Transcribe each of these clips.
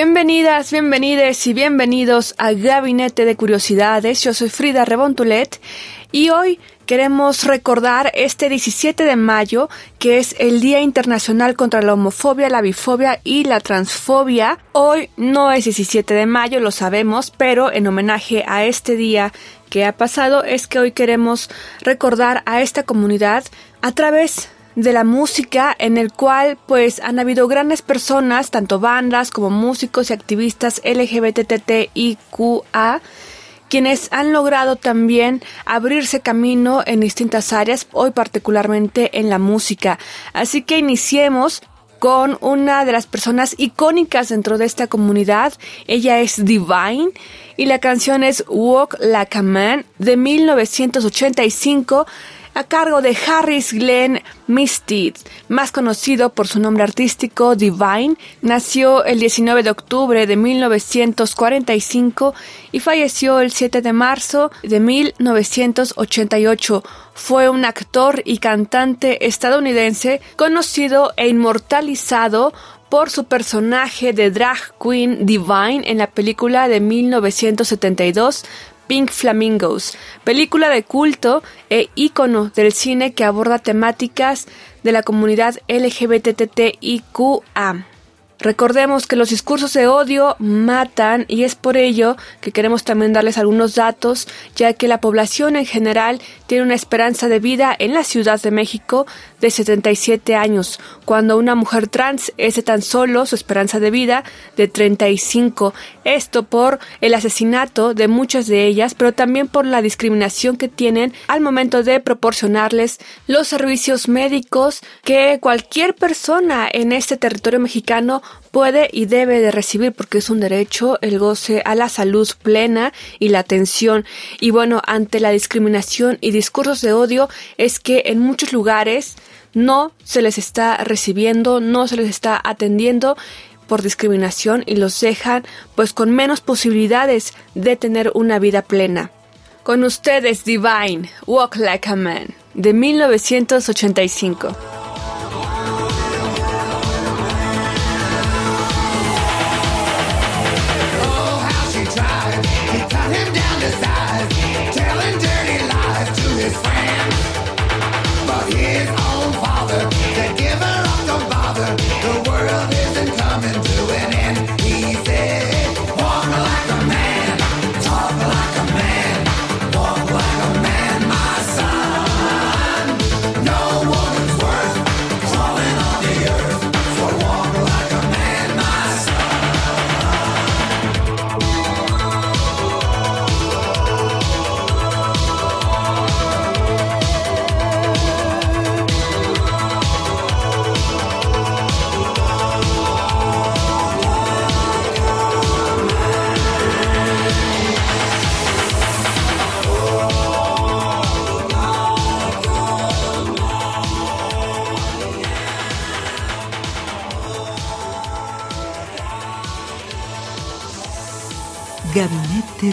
Bienvenidas, bienvenides y bienvenidos a Gabinete de Curiosidades. Yo soy Frida Rebontulet y hoy queremos recordar este 17 de mayo, que es el Día Internacional contra la Homofobia, la Bifobia y la Transfobia. Hoy no es 17 de mayo, lo sabemos, pero en homenaje a este día que ha pasado es que hoy queremos recordar a esta comunidad a través de la música en el cual pues han habido grandes personas, tanto bandas como músicos y activistas LGBTTIQA, quienes han logrado también abrirse camino en distintas áreas, hoy particularmente en la música. Así que iniciemos con una de las personas icónicas dentro de esta comunidad. Ella es Divine y la canción es Walk Like a Man de 1985 a cargo de Harris Glenn Misted, más conocido por su nombre artístico Divine. Nació el 19 de octubre de 1945 y falleció el 7 de marzo de 1988. Fue un actor y cantante estadounidense conocido e inmortalizado por su personaje de drag queen Divine en la película de 1972 Pink Flamingos, película de culto e ícono del cine que aborda temáticas de la comunidad LGBTTIQA. Recordemos que los discursos de odio matan y es por ello que queremos también darles algunos datos, ya que la población en general tiene una esperanza de vida en la Ciudad de México de 77 años, cuando una mujer trans es de tan solo su esperanza de vida de 35. Esto por el asesinato de muchas de ellas, pero también por la discriminación que tienen al momento de proporcionarles los servicios médicos que cualquier persona en este territorio mexicano puede y debe de recibir porque es un derecho el goce a la salud plena y la atención. Y bueno, ante la discriminación y discursos de odio es que en muchos lugares no se les está recibiendo, no se les está atendiendo por discriminación y los dejan pues con menos posibilidades de tener una vida plena. Con ustedes Divine, Walk Like a Man, de 1985.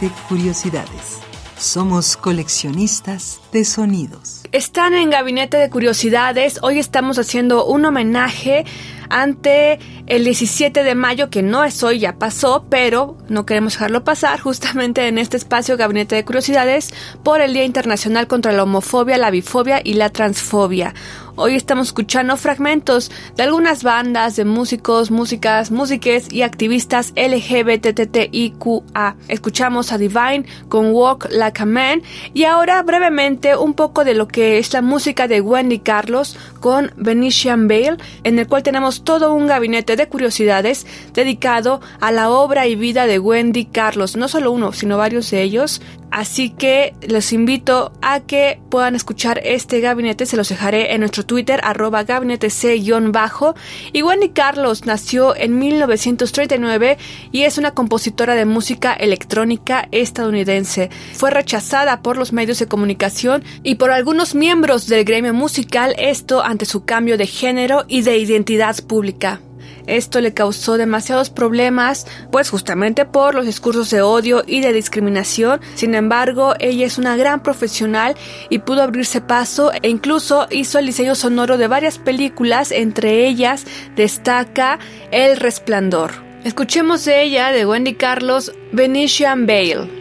De Curiosidades. Somos coleccionistas de sonidos. Están en Gabinete de Curiosidades. Hoy estamos haciendo un homenaje ante el 17 de mayo, que no es hoy, ya pasó, pero no queremos dejarlo pasar, justamente en este espacio Gabinete de Curiosidades, por el Día Internacional contra la Homofobia, la Bifobia y la Transfobia. Hoy estamos escuchando fragmentos de algunas bandas de músicos, músicas, músiques y activistas LGBTTIQA. Escuchamos a Divine con Walk Like a Man y ahora brevemente un poco de lo que es la música de Wendy Carlos con Venetian Bale, en el cual tenemos todo un gabinete de curiosidades dedicado a la obra y vida de Wendy Carlos, no solo uno, sino varios de ellos, Así que los invito a que puedan escuchar este gabinete. Se los dejaré en nuestro Twitter, arroba gabinete C-bajo. Y Wendy Carlos nació en 1939 y es una compositora de música electrónica estadounidense. Fue rechazada por los medios de comunicación y por algunos miembros del gremio musical, esto ante su cambio de género y de identidad pública. Esto le causó demasiados problemas, pues justamente por los discursos de odio y de discriminación. Sin embargo, ella es una gran profesional y pudo abrirse paso e incluso hizo el diseño sonoro de varias películas, entre ellas destaca El Resplandor. Escuchemos de ella, de Wendy Carlos, Venetian Bale.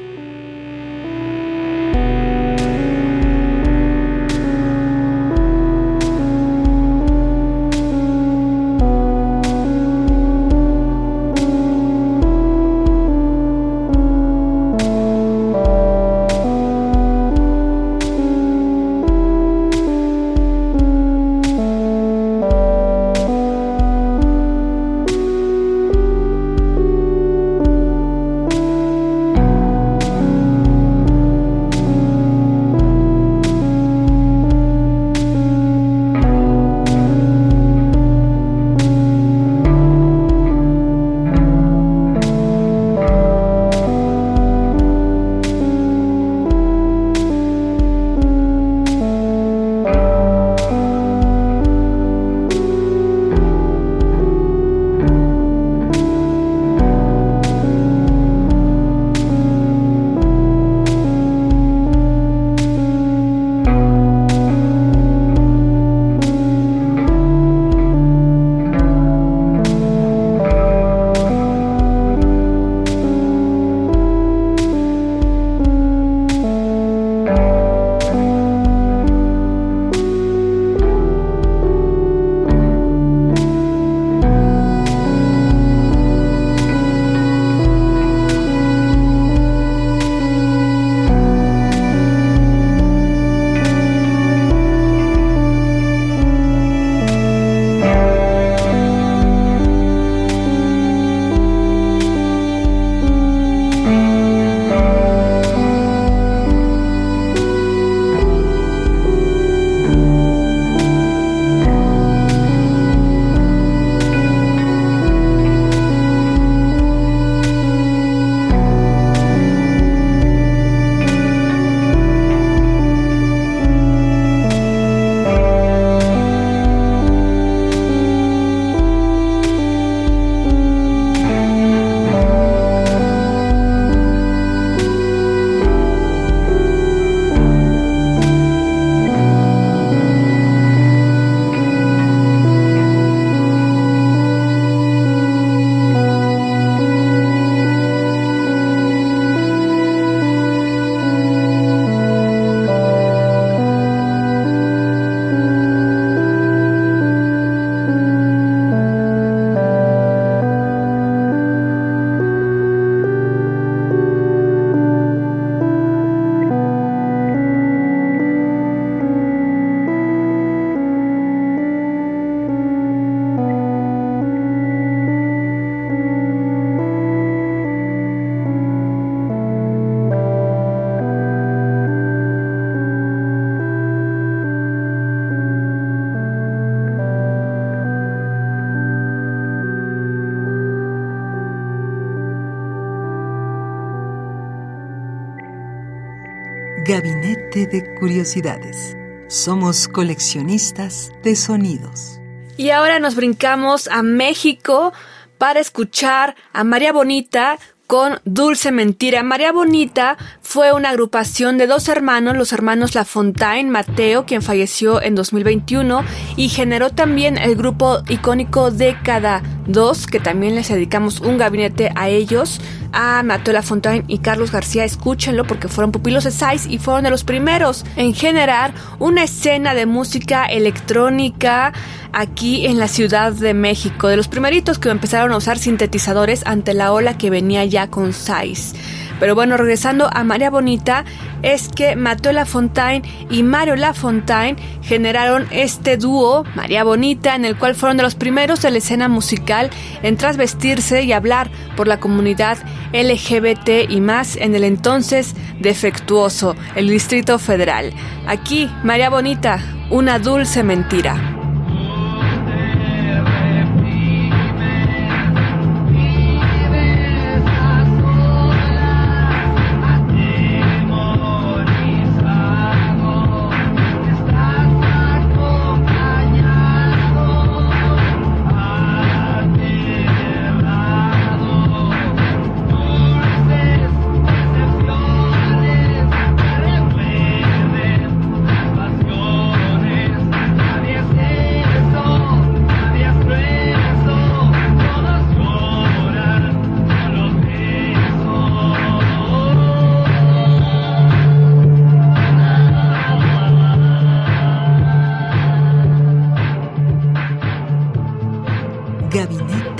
Gabinete de Curiosidades. Somos coleccionistas de sonidos. Y ahora nos brincamos a México para escuchar a María Bonita con Dulce Mentira. María Bonita fue una agrupación de dos hermanos, los hermanos La Fontaine, Mateo, quien falleció en 2021, y generó también el grupo icónico Década 2, que también les dedicamos un gabinete a ellos a Mateo Lafontaine y Carlos García, escúchenlo porque fueron pupilos de Sais y fueron de los primeros en generar una escena de música electrónica aquí en la Ciudad de México, de los primeritos que empezaron a usar sintetizadores ante la ola que venía ya con Sais. Pero bueno, regresando a María Bonita, es que Mateo Lafontaine y Mario Lafontaine generaron este dúo, María Bonita, en el cual fueron de los primeros de la escena musical en trasvestirse y hablar por la comunidad LGBT y más en el entonces defectuoso, el Distrito Federal. Aquí, María Bonita, una dulce mentira.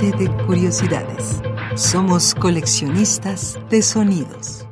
De Curiosidades. Somos coleccionistas de sonidos.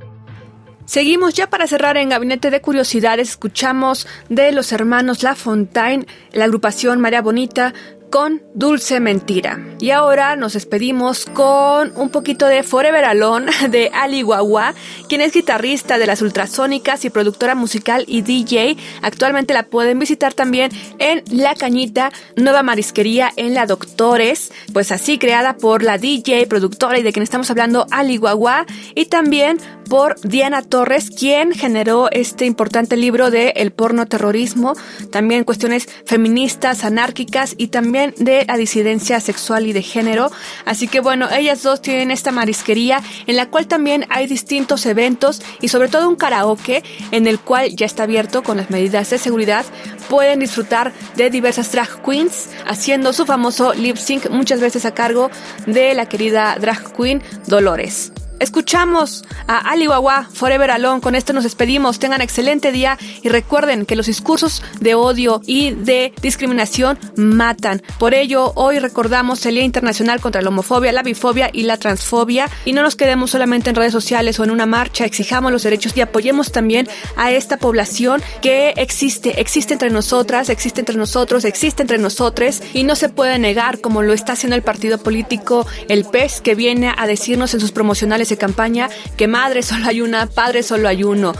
Seguimos ya para cerrar en Gabinete de Curiosidades. Escuchamos de los hermanos La Fontaine, la agrupación María Bonita, con Dulce Mentira. Y ahora nos despedimos con un poquito de Forever Alone de Ali Guagua, quien es guitarrista de las Ultrasónicas y productora musical y DJ. Actualmente la pueden visitar también en La Cañita, nueva marisquería en La Doctores, pues así creada por la DJ, productora y de quien estamos hablando, Ali Guagua, y también por Diana Torres, quien generó este importante libro de El porno terrorismo, también cuestiones feministas, anárquicas y también de la disidencia sexual y de género. Así que bueno, ellas dos tienen esta marisquería en la cual también hay distintos eventos y sobre todo un karaoke en el cual ya está abierto con las medidas de seguridad. Pueden disfrutar de diversas drag queens haciendo su famoso lip sync muchas veces a cargo de la querida drag queen Dolores. Escuchamos a Ali Wawa, Forever Alone. Con esto nos despedimos. Tengan excelente día y recuerden que los discursos de odio y de discriminación matan. Por ello, hoy recordamos el Día Internacional contra la Homofobia, la Bifobia y la Transfobia. Y no nos quedemos solamente en redes sociales o en una marcha. Exijamos los derechos y apoyemos también a esta población que existe, existe entre nosotras, existe entre nosotros, existe entre nosotros y no se puede negar como lo está haciendo el partido político, el PES, que viene a decirnos en sus promocionales de campaña que madre solo hay una, padre solo hay uno.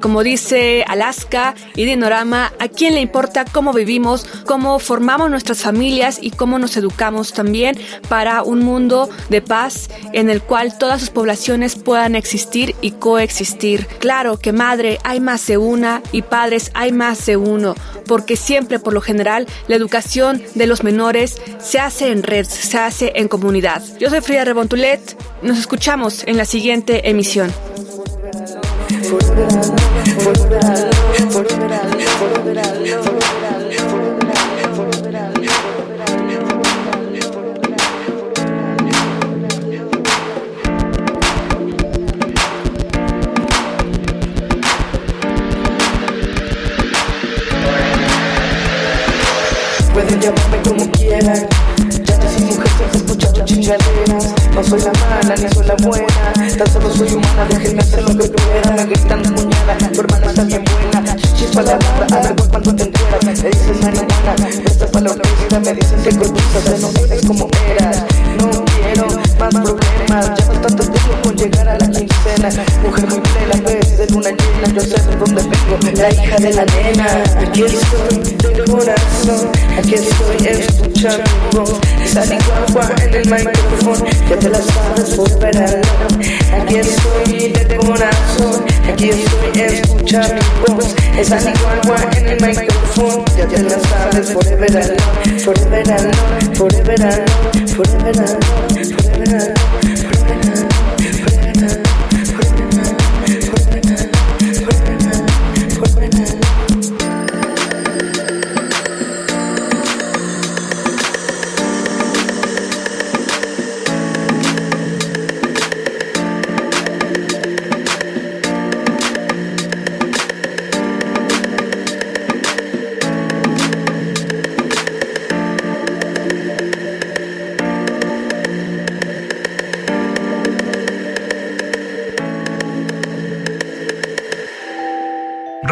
Como dice Alaska y Dinorama, ¿a quién le importa cómo vivimos, cómo formamos nuestras familias y cómo nos educamos también para un mundo de paz en el cual todas sus poblaciones puedan existir y coexistir? Claro que madre hay más de una y padres hay más de uno, porque siempre por lo general la educación de los menores se hace en red, se hace en comunidad. Yo soy Frida Rebontulet, nos escuchamos en la siguiente emisión. No soy la mala ni soy la buena. Tan solo soy humana, déjenme hacer lo que pueda. Me gritan tu hermana está bien buena. Chispa la barra, a cuando te enteras. Me dicen marihuana, estás para la orquesta. Me dicen que produces, no eres como eras. No quiero más problemas. Ya no tanto tiempo con llegar a la quincena. Mujer la hija de la nena. Aquí estoy de corazón. Aquí estoy escuchando mi voz. Sale guagua en el micrófono. Ya te la sabes a Aquí estoy de corazón. Aquí estoy escuchando mi voz. Sale guagua en el micrófono. Ya te la sabes forever alone. Forever alone. Forever alone. Forever alone. Forever alone.